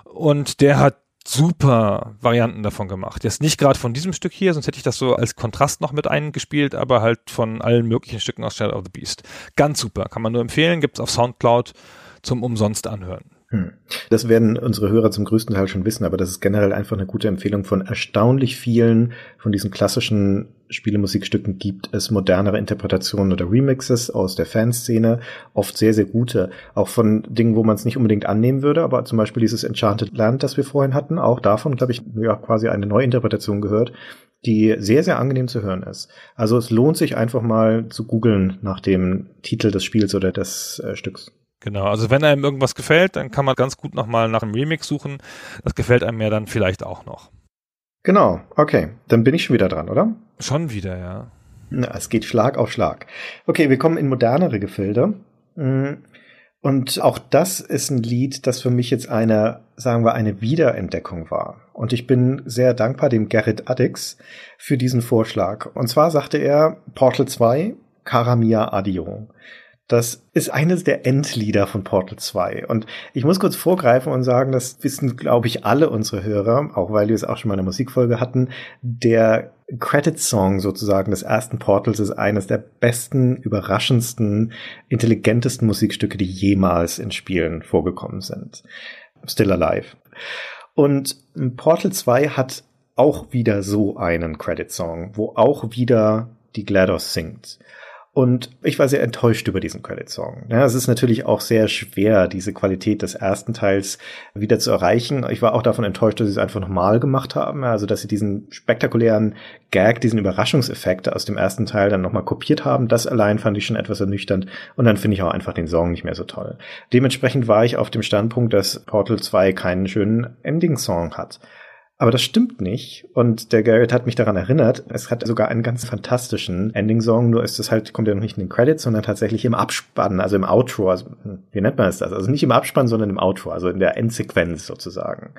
Und der hat super Varianten davon gemacht. Jetzt nicht gerade von diesem Stück hier, sonst hätte ich das so als Kontrast noch mit eingespielt, aber halt von allen möglichen Stücken aus Shadow of the Beast. Ganz super, kann man nur empfehlen, gibt's auf Soundcloud zum umsonst anhören. Hm. Das werden unsere Hörer zum größten Teil schon wissen, aber das ist generell einfach eine gute Empfehlung. Von erstaunlich vielen von diesen klassischen Spielemusikstücken gibt es modernere Interpretationen oder Remixes aus der Fanszene, oft sehr, sehr gute. Auch von Dingen, wo man es nicht unbedingt annehmen würde, aber zum Beispiel dieses Enchanted Land, das wir vorhin hatten, auch davon, glaube ich, ja, quasi eine Neuinterpretation gehört, die sehr, sehr angenehm zu hören ist. Also es lohnt sich einfach mal zu googeln nach dem Titel des Spiels oder des äh, Stücks. Genau, also wenn einem irgendwas gefällt, dann kann man ganz gut nochmal nach einem Remix suchen. Das gefällt einem ja dann vielleicht auch noch. Genau, okay. Dann bin ich schon wieder dran, oder? Schon wieder, ja. Na, es geht Schlag auf Schlag. Okay, wir kommen in modernere Gefilde. Mm, und auch das ist ein Lied, das für mich jetzt eine, sagen wir, eine Wiederentdeckung war. Und ich bin sehr dankbar dem Gerrit Addix für diesen Vorschlag. Und zwar sagte er Portal 2, Caramia Adio. Das ist eines der Endlieder von Portal 2. Und ich muss kurz vorgreifen und sagen, das wissen, glaube ich, alle unsere Hörer, auch weil wir es auch schon mal in der Musikfolge hatten. Der Credit-Song sozusagen des ersten Portals ist eines der besten, überraschendsten, intelligentesten Musikstücke, die jemals in Spielen vorgekommen sind. Still Alive. Und Portal 2 hat auch wieder so einen Credit-Song, wo auch wieder die GLaDOS singt. Und ich war sehr enttäuscht über diesen Credit-Song. Ja, es ist natürlich auch sehr schwer, diese Qualität des ersten Teils wieder zu erreichen. Ich war auch davon enttäuscht, dass sie es einfach nochmal gemacht haben. Also, dass sie diesen spektakulären Gag, diesen Überraschungseffekt aus dem ersten Teil dann nochmal kopiert haben. Das allein fand ich schon etwas ernüchternd. Und dann finde ich auch einfach den Song nicht mehr so toll. Dementsprechend war ich auf dem Standpunkt, dass Portal 2 keinen schönen Ending-Song hat. Aber das stimmt nicht. Und der Garrett hat mich daran erinnert, es hat sogar einen ganz fantastischen Ending-Song, nur ist es halt, kommt ja noch nicht in den Credits, sondern tatsächlich im Abspann, also im Outro. Also, wie nennt man es das? Also nicht im Abspann, sondern im Outro, also in der Endsequenz sozusagen.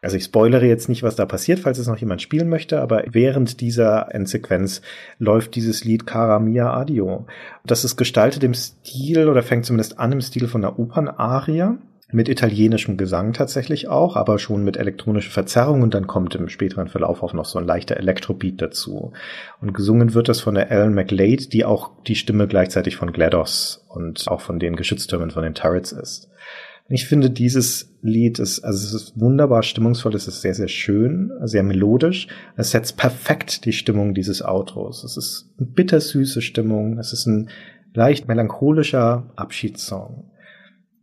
Also ich spoilere jetzt nicht, was da passiert, falls es noch jemand spielen möchte, aber während dieser Endsequenz läuft dieses Lied Cara Mia Adio. Das ist gestaltet im Stil oder fängt zumindest an im Stil von einer Opernarie mit italienischem Gesang tatsächlich auch, aber schon mit elektronischer Verzerrung und dann kommt im späteren Verlauf auch noch so ein leichter Elektrobeat dazu. Und gesungen wird das von der Ellen McLeod, die auch die Stimme gleichzeitig von GLaDOS und auch von den Geschütztürmen von den Turrets ist. Ich finde, dieses Lied ist, also es ist wunderbar stimmungsvoll, es ist sehr, sehr schön, sehr melodisch. Es setzt perfekt die Stimmung dieses Outros. Es ist eine bittersüße Stimmung. Es ist ein leicht melancholischer Abschiedssong.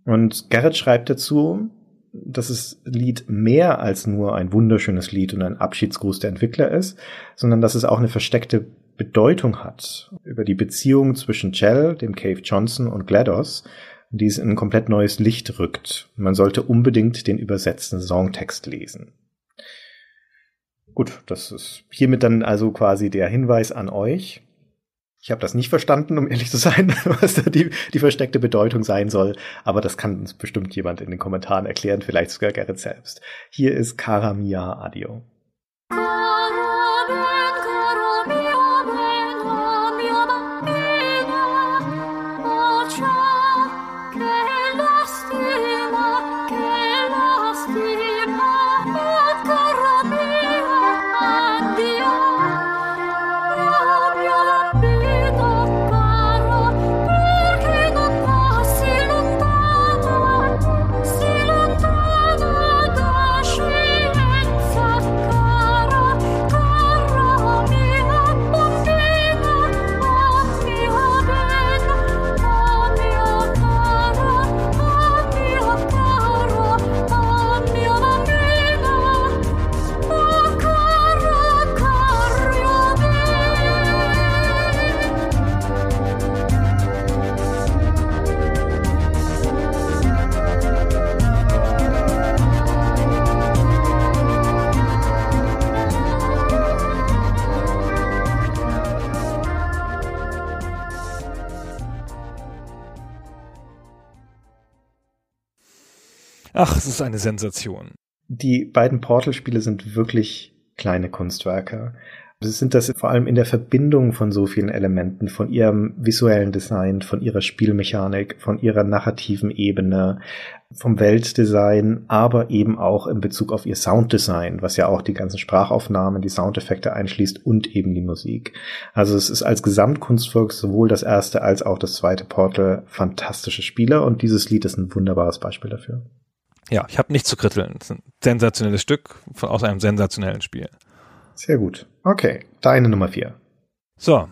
Und Garrett schreibt dazu, dass das Lied mehr als nur ein wunderschönes Lied und ein Abschiedsgruß der Entwickler ist, sondern dass es auch eine versteckte Bedeutung hat über die Beziehung zwischen Chell, dem Cave Johnson und GLaDOS, die es in ein komplett neues Licht rückt. Man sollte unbedingt den übersetzten Songtext lesen. Gut, das ist hiermit dann also quasi der Hinweis an euch. Ich habe das nicht verstanden, um ehrlich zu sein, was da die, die versteckte Bedeutung sein soll. Aber das kann uns bestimmt jemand in den Kommentaren erklären, vielleicht sogar Gerrit selbst. Hier ist Cara Mia Adio. Ach, es ist eine Sensation. Die beiden Portal-Spiele sind wirklich kleine Kunstwerke. Sie sind das vor allem in der Verbindung von so vielen Elementen, von ihrem visuellen Design, von ihrer Spielmechanik, von ihrer narrativen Ebene, vom Weltdesign, aber eben auch in Bezug auf ihr Sounddesign, was ja auch die ganzen Sprachaufnahmen, die Soundeffekte einschließt und eben die Musik. Also es ist als Gesamtkunstwerk sowohl das erste als auch das zweite Portal fantastische Spiele und dieses Lied ist ein wunderbares Beispiel dafür. Ja, ich habe nichts zu kritteln. Es ist ein sensationelles Stück von, aus einem sensationellen Spiel. Sehr gut. Okay, deine Nummer vier. So,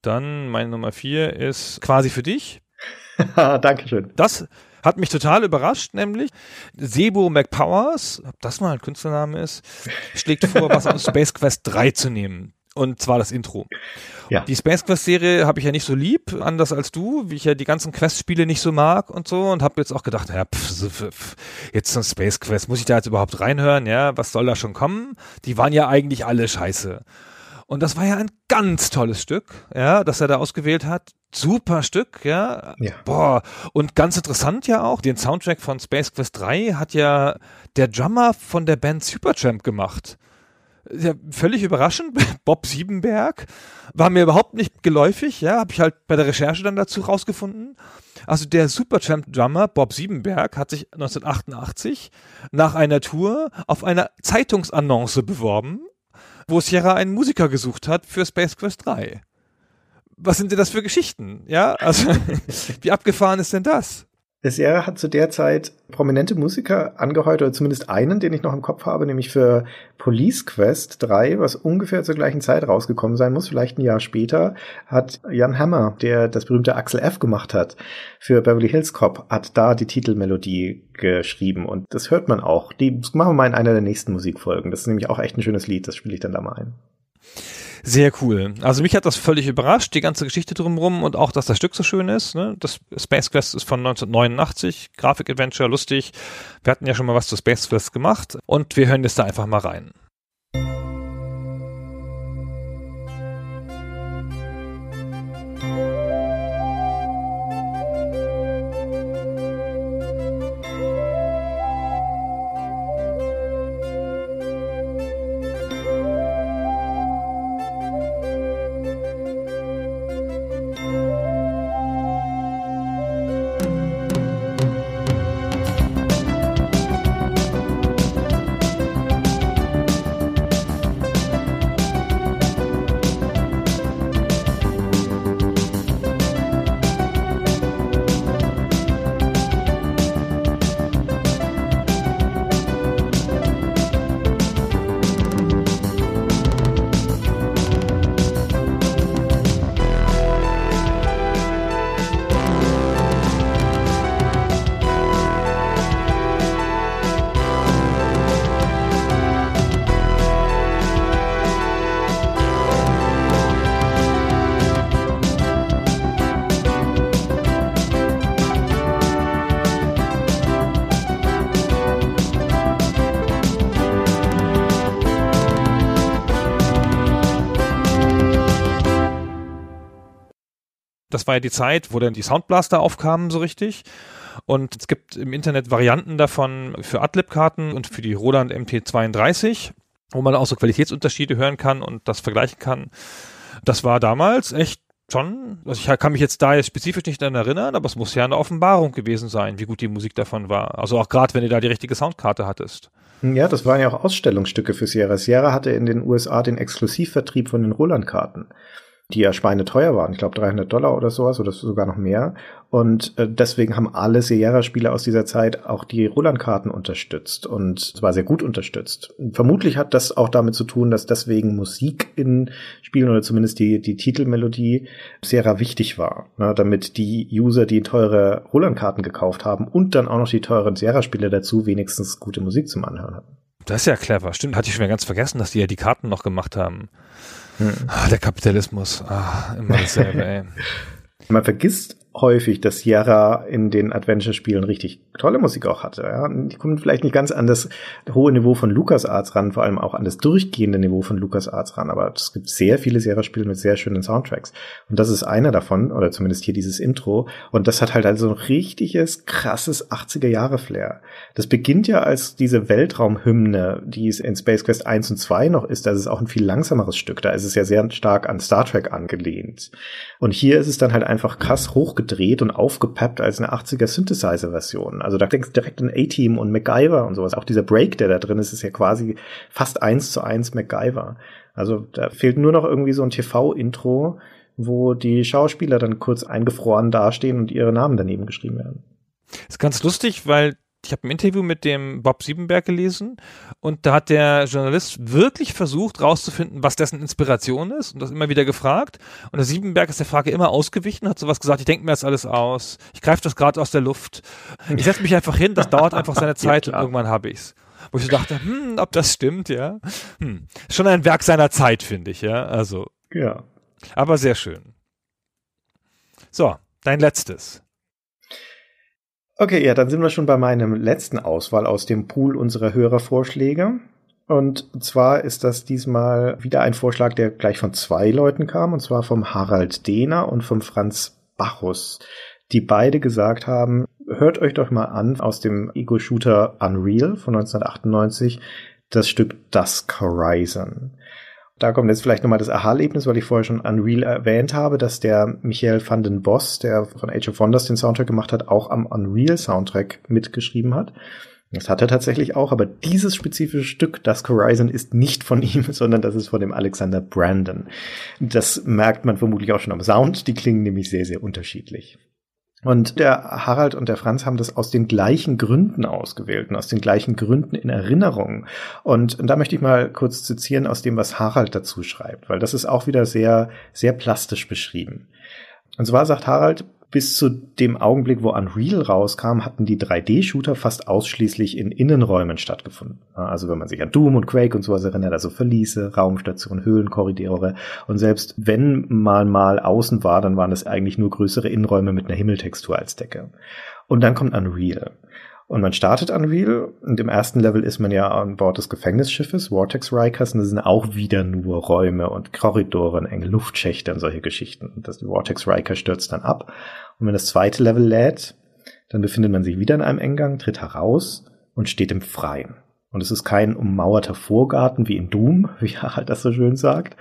dann meine Nummer vier ist quasi für dich. Dankeschön. Das hat mich total überrascht, nämlich Sebo McPowers, ob das mal ein Künstlername ist, schlägt vor, was aus Space Quest 3 zu nehmen. Und zwar das Intro. Ja. Die Space Quest Serie habe ich ja nicht so lieb, anders als du, wie ich ja die ganzen Quest-Spiele nicht so mag und so und habe jetzt auch gedacht, ja, pff, so, pff, jetzt so ein Space Quest, muss ich da jetzt überhaupt reinhören? Ja, was soll da schon kommen? Die waren ja eigentlich alle scheiße. Und das war ja ein ganz tolles Stück, ja, das er da ausgewählt hat. Super Stück, ja. Ja. Boah, und ganz interessant ja auch, den Soundtrack von Space Quest 3 hat ja der Drummer von der Band Supertramp gemacht. Ja, völlig überraschend. Bob Siebenberg war mir überhaupt nicht geläufig, ja, habe ich halt bei der Recherche dann dazu rausgefunden. Also der Supertramp-Drummer Bob Siebenberg hat sich 1988 nach einer Tour auf einer Zeitungsannonce beworben, wo Sierra einen Musiker gesucht hat für Space Quest 3. Was sind denn das für Geschichten? Ja, also wie abgefahren ist denn das? Sierra hat zu der Zeit prominente Musiker angeheuert, oder zumindest einen, den ich noch im Kopf habe, nämlich für Police Quest 3, was ungefähr zur gleichen Zeit rausgekommen sein muss, vielleicht ein Jahr später, hat Jan Hammer, der das berühmte Axel F gemacht hat, für Beverly Hills Cop, hat da die Titelmelodie geschrieben und das hört man auch. Die machen wir mal in einer der nächsten Musikfolgen. Das ist nämlich auch echt ein schönes Lied, das spiele ich dann da mal ein. Sehr cool. Also mich hat das völlig überrascht, die ganze Geschichte drumherum und auch, dass das Stück so schön ist. Ne? Das Space Quest ist von 1989, Grafik-Adventure, lustig. Wir hatten ja schon mal was zu Space Quest gemacht und wir hören jetzt da einfach mal rein. Das war ja die Zeit, wo dann die Soundblaster aufkamen so richtig. Und es gibt im Internet Varianten davon für Adlib-Karten und für die Roland MT32, wo man auch so Qualitätsunterschiede hören kann und das vergleichen kann. Das war damals echt schon, also ich kann mich jetzt da jetzt spezifisch nicht daran erinnern, aber es muss ja eine Offenbarung gewesen sein, wie gut die Musik davon war. Also auch gerade, wenn du da die richtige Soundkarte hattest. Ja, das waren ja auch Ausstellungsstücke für Sierra. Sierra hatte in den USA den Exklusivvertrieb von den Roland-Karten die ja schweineteuer waren. Ich glaube 300 Dollar oder sowas oder sogar noch mehr. Und äh, deswegen haben alle Sierra-Spieler aus dieser Zeit auch die Roland-Karten unterstützt und zwar sehr gut unterstützt. Vermutlich hat das auch damit zu tun, dass deswegen Musik in Spielen oder zumindest die, die Titelmelodie Sierra wichtig war, ne, damit die User, die teure Roland-Karten gekauft haben und dann auch noch die teuren Sierra-Spiele dazu wenigstens gute Musik zum Anhören hatten. Das ist ja clever. Stimmt, hatte ich schon ganz vergessen, dass die ja die Karten noch gemacht haben. Hm. Ah, der Kapitalismus. Ah, immer dasselbe, ey. Man vergisst häufig, dass Sierra in den Adventure-Spielen richtig tolle Musik auch hatte. Ja? Die kommen vielleicht nicht ganz an das hohe Niveau von LucasArts ran, vor allem auch an das durchgehende Niveau von LucasArts ran, aber es gibt sehr viele Sierra-Spiele mit sehr schönen Soundtracks. Und das ist einer davon, oder zumindest hier dieses Intro. Und das hat halt also ein richtiges, krasses 80er-Jahre-Flair. Das beginnt ja als diese Weltraumhymne, die es in Space Quest 1 und 2 noch ist. Das ist auch ein viel langsameres Stück. Da ist es ja sehr stark an Star Trek angelehnt. Und hier ist es dann halt einfach krass hochgedreht und aufgepeppt als eine 80er Synthesizer-Version. Also da denkst du direkt an A-Team und MacGyver und sowas. Auch dieser Break, der da drin ist, ist ja quasi fast eins zu eins MacGyver. Also da fehlt nur noch irgendwie so ein TV-Intro, wo die Schauspieler dann kurz eingefroren dastehen und ihre Namen daneben geschrieben werden. ist ganz lustig, weil ich habe ein Interview mit dem Bob Siebenberg gelesen und da hat der Journalist wirklich versucht rauszufinden, was dessen Inspiration ist und das immer wieder gefragt. Und der Siebenberg ist der Frage immer ausgewichen, hat sowas gesagt, ich denke mir jetzt alles aus, ich greife das gerade aus der Luft, ich setze mich einfach hin, das dauert einfach seine Zeit ja, und irgendwann habe ich's. Wo ich so dachte, hm, ob das stimmt, ja. Hm. Schon ein Werk seiner Zeit, finde ich, ja. Also. Ja. Aber sehr schön. So, dein letztes. Okay, ja, dann sind wir schon bei meinem letzten Auswahl aus dem Pool unserer Hörervorschläge. Und zwar ist das diesmal wieder ein Vorschlag, der gleich von zwei Leuten kam, und zwar vom Harald Dehner und vom Franz Bachus, die beide gesagt haben, hört euch doch mal an aus dem Ego-Shooter Unreal von 1998 das Stück Dusk Horizon. Da kommt jetzt vielleicht nochmal das Aha-Erlebnis, weil ich vorher schon Unreal erwähnt habe, dass der Michael van den Boss, der von Age of Wonders den Soundtrack gemacht hat, auch am Unreal-Soundtrack mitgeschrieben hat. Das hat er tatsächlich auch, aber dieses spezifische Stück, Dusk Horizon, ist nicht von ihm, sondern das ist von dem Alexander Brandon. Das merkt man vermutlich auch schon am Sound. Die klingen nämlich sehr, sehr unterschiedlich. Und der Harald und der Franz haben das aus den gleichen Gründen ausgewählt und aus den gleichen Gründen in Erinnerung. Und, und da möchte ich mal kurz zitieren aus dem, was Harald dazu schreibt, weil das ist auch wieder sehr, sehr plastisch beschrieben. Und zwar sagt Harald, bis zu dem Augenblick, wo Unreal rauskam, hatten die 3D-Shooter fast ausschließlich in Innenräumen stattgefunden. Also wenn man sich an Doom und Quake und sowas erinnert, also Verliese, Raumstationen, Höhlenkorridore. Und selbst wenn man mal außen war, dann waren es eigentlich nur größere Innenräume mit einer Himmeltextur als Decke. Und dann kommt Unreal. Und man startet Unreal und im ersten Level ist man ja an Bord des Gefängnisschiffes Vortex Rikers und das sind auch wieder nur Räume und Korridore und enge Luftschächte und solche Geschichten. Und das Vortex Riker stürzt dann ab und wenn das zweite Level lädt, dann befindet man sich wieder in einem Eingang, tritt heraus und steht im Freien. Und es ist kein ummauerter Vorgarten wie in Doom, wie Harald das so schön sagt.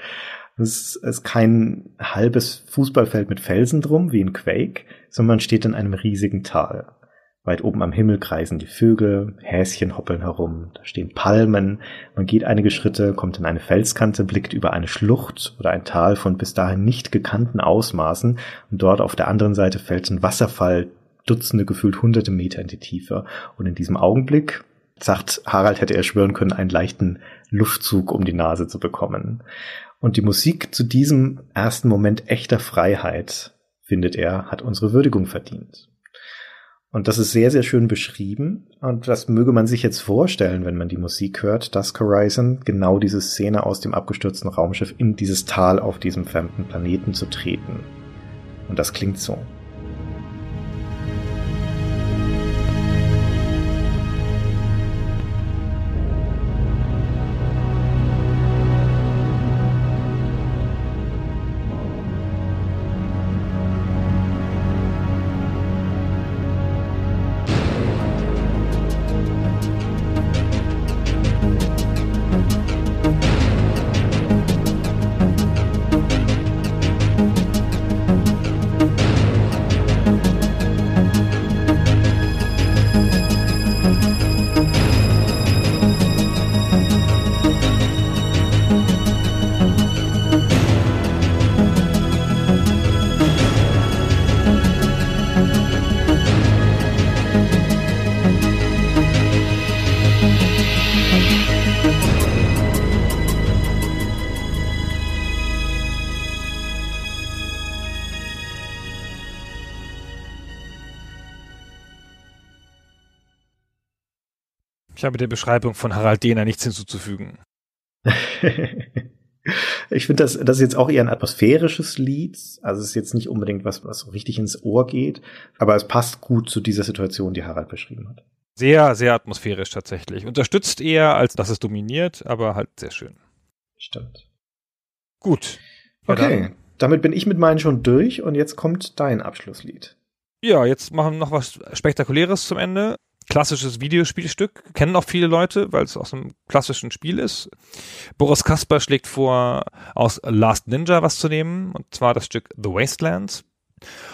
Es ist kein halbes Fußballfeld mit Felsen drum wie in Quake, sondern man steht in einem riesigen Tal. Weit oben am Himmel kreisen die Vögel, Häschen hoppeln herum, da stehen Palmen, man geht einige Schritte, kommt in eine Felskante, blickt über eine Schlucht oder ein Tal von bis dahin nicht gekannten Ausmaßen und dort auf der anderen Seite fällt ein Wasserfall Dutzende, gefühlt hunderte Meter in die Tiefe. Und in diesem Augenblick, sagt Harald, hätte er schwören können, einen leichten Luftzug um die Nase zu bekommen. Und die Musik zu diesem ersten Moment echter Freiheit, findet er, hat unsere Würdigung verdient. Und das ist sehr, sehr schön beschrieben. Und das möge man sich jetzt vorstellen, wenn man die Musik hört, Dusk Horizon, genau diese Szene aus dem abgestürzten Raumschiff in dieses Tal auf diesem fremden Planeten zu treten. Und das klingt so. Ich habe der Beschreibung von Harald Dehner nichts hinzuzufügen. ich finde, das, das ist jetzt auch eher ein atmosphärisches Lied. Also es ist jetzt nicht unbedingt was, was so richtig ins Ohr geht, aber es passt gut zu dieser Situation, die Harald beschrieben hat. Sehr, sehr atmosphärisch tatsächlich. Unterstützt eher, als dass es dominiert, aber halt sehr schön. Stimmt. Gut. Okay, dann. damit bin ich mit meinen schon durch und jetzt kommt dein Abschlusslied. Ja, jetzt machen wir noch was Spektakuläres zum Ende klassisches Videospielstück, kennen auch viele Leute, weil es aus einem klassischen Spiel ist. Boris Kasper schlägt vor, aus Last Ninja was zu nehmen, und zwar das Stück The Wastelands.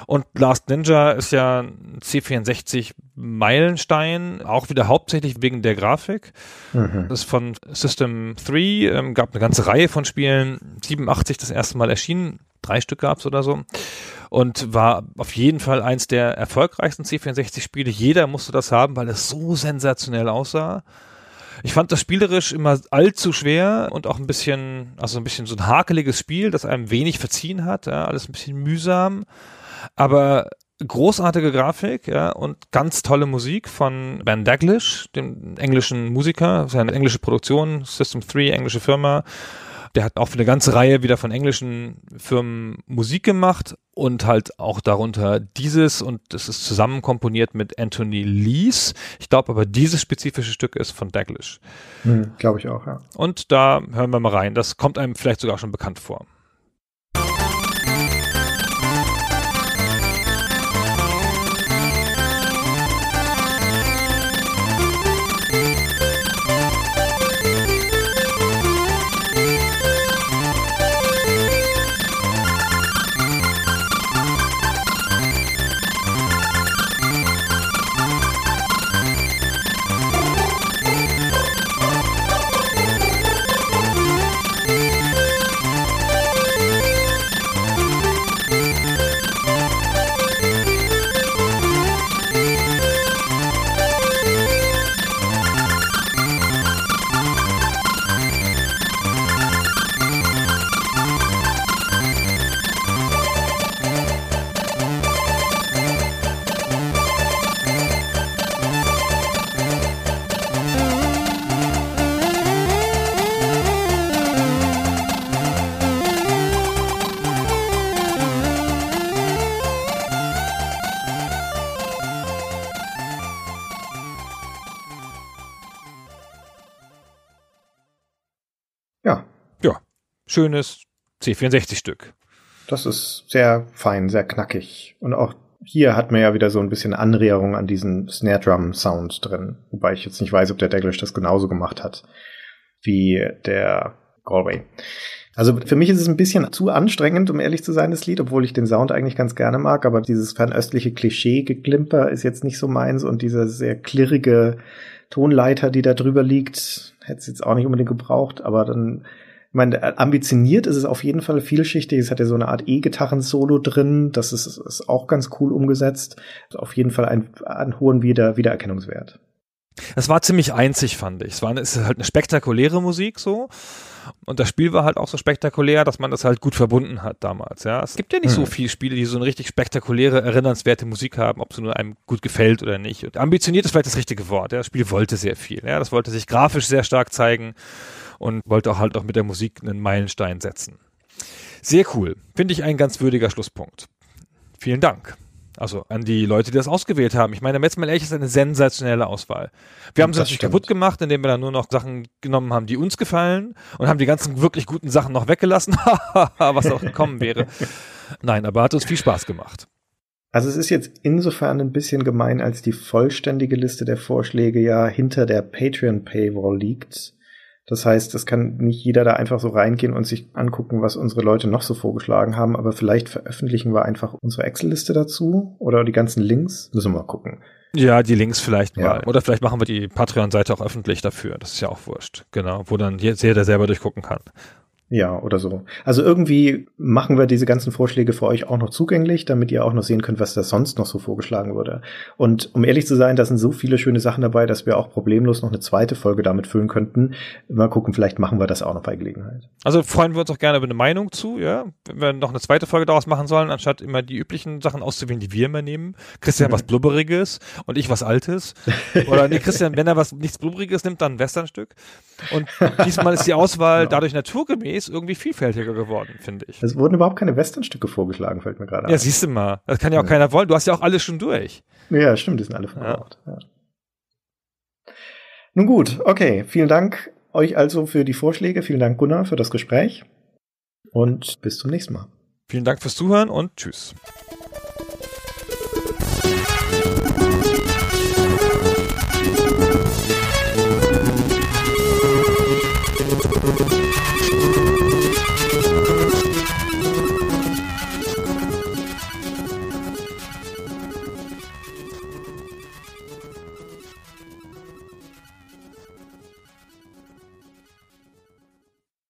Und Last Ninja ist ja ein C64 Meilenstein, auch wieder hauptsächlich wegen der Grafik. Mhm. Das ist von System 3, ähm, gab eine ganze Reihe von Spielen, 87 das erste Mal erschienen, drei Stück gab's oder so und war auf jeden Fall eins der erfolgreichsten C64-Spiele. Jeder musste das haben, weil es so sensationell aussah. Ich fand das spielerisch immer allzu schwer und auch ein bisschen, also ein bisschen so ein hakeliges Spiel, das einem wenig verziehen hat, ja, alles ein bisschen mühsam, aber großartige Grafik, ja, und ganz tolle Musik von Ben Daglish, dem englischen Musiker, das ist eine englische Produktion, System 3, englische Firma, der hat auch für eine ganze Reihe wieder von englischen Firmen Musik gemacht und halt auch darunter dieses und das ist zusammen komponiert mit Anthony Lees. Ich glaube aber dieses spezifische Stück ist von Daglish. Hm, glaube ich auch, ja. Und da hören wir mal rein. Das kommt einem vielleicht sogar schon bekannt vor. Schönes C64-Stück. Das ist sehr fein, sehr knackig. Und auch hier hat man ja wieder so ein bisschen Anregung an diesen Snare Drum Sound drin. Wobei ich jetzt nicht weiß, ob der Daglish das genauso gemacht hat wie der Galway. Also für mich ist es ein bisschen zu anstrengend, um ehrlich zu sein, das Lied, obwohl ich den Sound eigentlich ganz gerne mag, aber dieses fernöstliche Klischee-Geklimper ist jetzt nicht so meins und dieser sehr klirrige Tonleiter, die da drüber liegt, hätte es jetzt auch nicht unbedingt gebraucht, aber dann ich meine, ambitioniert ist es auf jeden Fall vielschichtig. Es hat ja so eine Art E-Gitarren-Solo drin. Das ist, ist auch ganz cool umgesetzt. Auf jeden Fall einen, einen hohen Wieder Wiedererkennungswert. Es war ziemlich einzig, fand ich. Es war es ist halt eine spektakuläre Musik so. Und das Spiel war halt auch so spektakulär, dass man das halt gut verbunden hat damals. Ja, es gibt ja nicht hm. so viele Spiele, die so eine richtig spektakuläre, erinnernswerte Musik haben, ob sie nur einem gut gefällt oder nicht. Und ambitioniert ist vielleicht das richtige Wort. Ja, das Spiel wollte sehr viel. Ja, das wollte sich grafisch sehr stark zeigen und wollte auch halt auch mit der Musik einen Meilenstein setzen. Sehr cool. Finde ich ein ganz würdiger Schlusspunkt. Vielen Dank. Also an die Leute, die das ausgewählt haben. Ich meine, jetzt mal ehrlich, ist eine sensationelle Auswahl. Wir haben es natürlich stimmt. kaputt gemacht, indem wir dann nur noch Sachen genommen haben, die uns gefallen und haben die ganzen wirklich guten Sachen noch weggelassen, was auch gekommen wäre. Nein, aber hat uns viel Spaß gemacht. Also es ist jetzt insofern ein bisschen gemein, als die vollständige Liste der Vorschläge ja hinter der Patreon Paywall liegt. Das heißt, es kann nicht jeder da einfach so reingehen und sich angucken, was unsere Leute noch so vorgeschlagen haben, aber vielleicht veröffentlichen wir einfach unsere Excel-Liste dazu oder die ganzen Links. Müssen wir mal gucken. Ja, die Links vielleicht ja. mal. Oder vielleicht machen wir die Patreon-Seite auch öffentlich dafür. Das ist ja auch wurscht. Genau, wo dann jeder selber durchgucken kann. Ja, oder so. Also irgendwie machen wir diese ganzen Vorschläge für euch auch noch zugänglich, damit ihr auch noch sehen könnt, was da sonst noch so vorgeschlagen wurde. Und um ehrlich zu sein, da sind so viele schöne Sachen dabei, dass wir auch problemlos noch eine zweite Folge damit füllen könnten. Mal gucken, vielleicht machen wir das auch noch bei Gelegenheit. Also freuen wir uns auch gerne über eine Meinung zu, ja. Wenn wir noch eine zweite Folge daraus machen sollen, anstatt immer die üblichen Sachen auszuwählen, die wir immer nehmen. Christian was Blubberiges und ich was Altes. Oder nee, Christian, wenn er was nichts Blubberiges nimmt, dann ein Westernstück. Und diesmal ist die Auswahl genau. dadurch naturgemäß ist irgendwie vielfältiger geworden, finde ich. Es wurden überhaupt keine Westernstücke vorgeschlagen, fällt mir gerade ein. Ja, siehst du mal. Das kann ja auch ja. keiner wollen. Du hast ja auch alles schon durch. Ja, stimmt, die sind alle verbraucht. Ja. Ja. Nun gut, okay. Vielen Dank euch also für die Vorschläge. Vielen Dank, Gunnar, für das Gespräch. Und bis zum nächsten Mal. Vielen Dank fürs Zuhören und tschüss.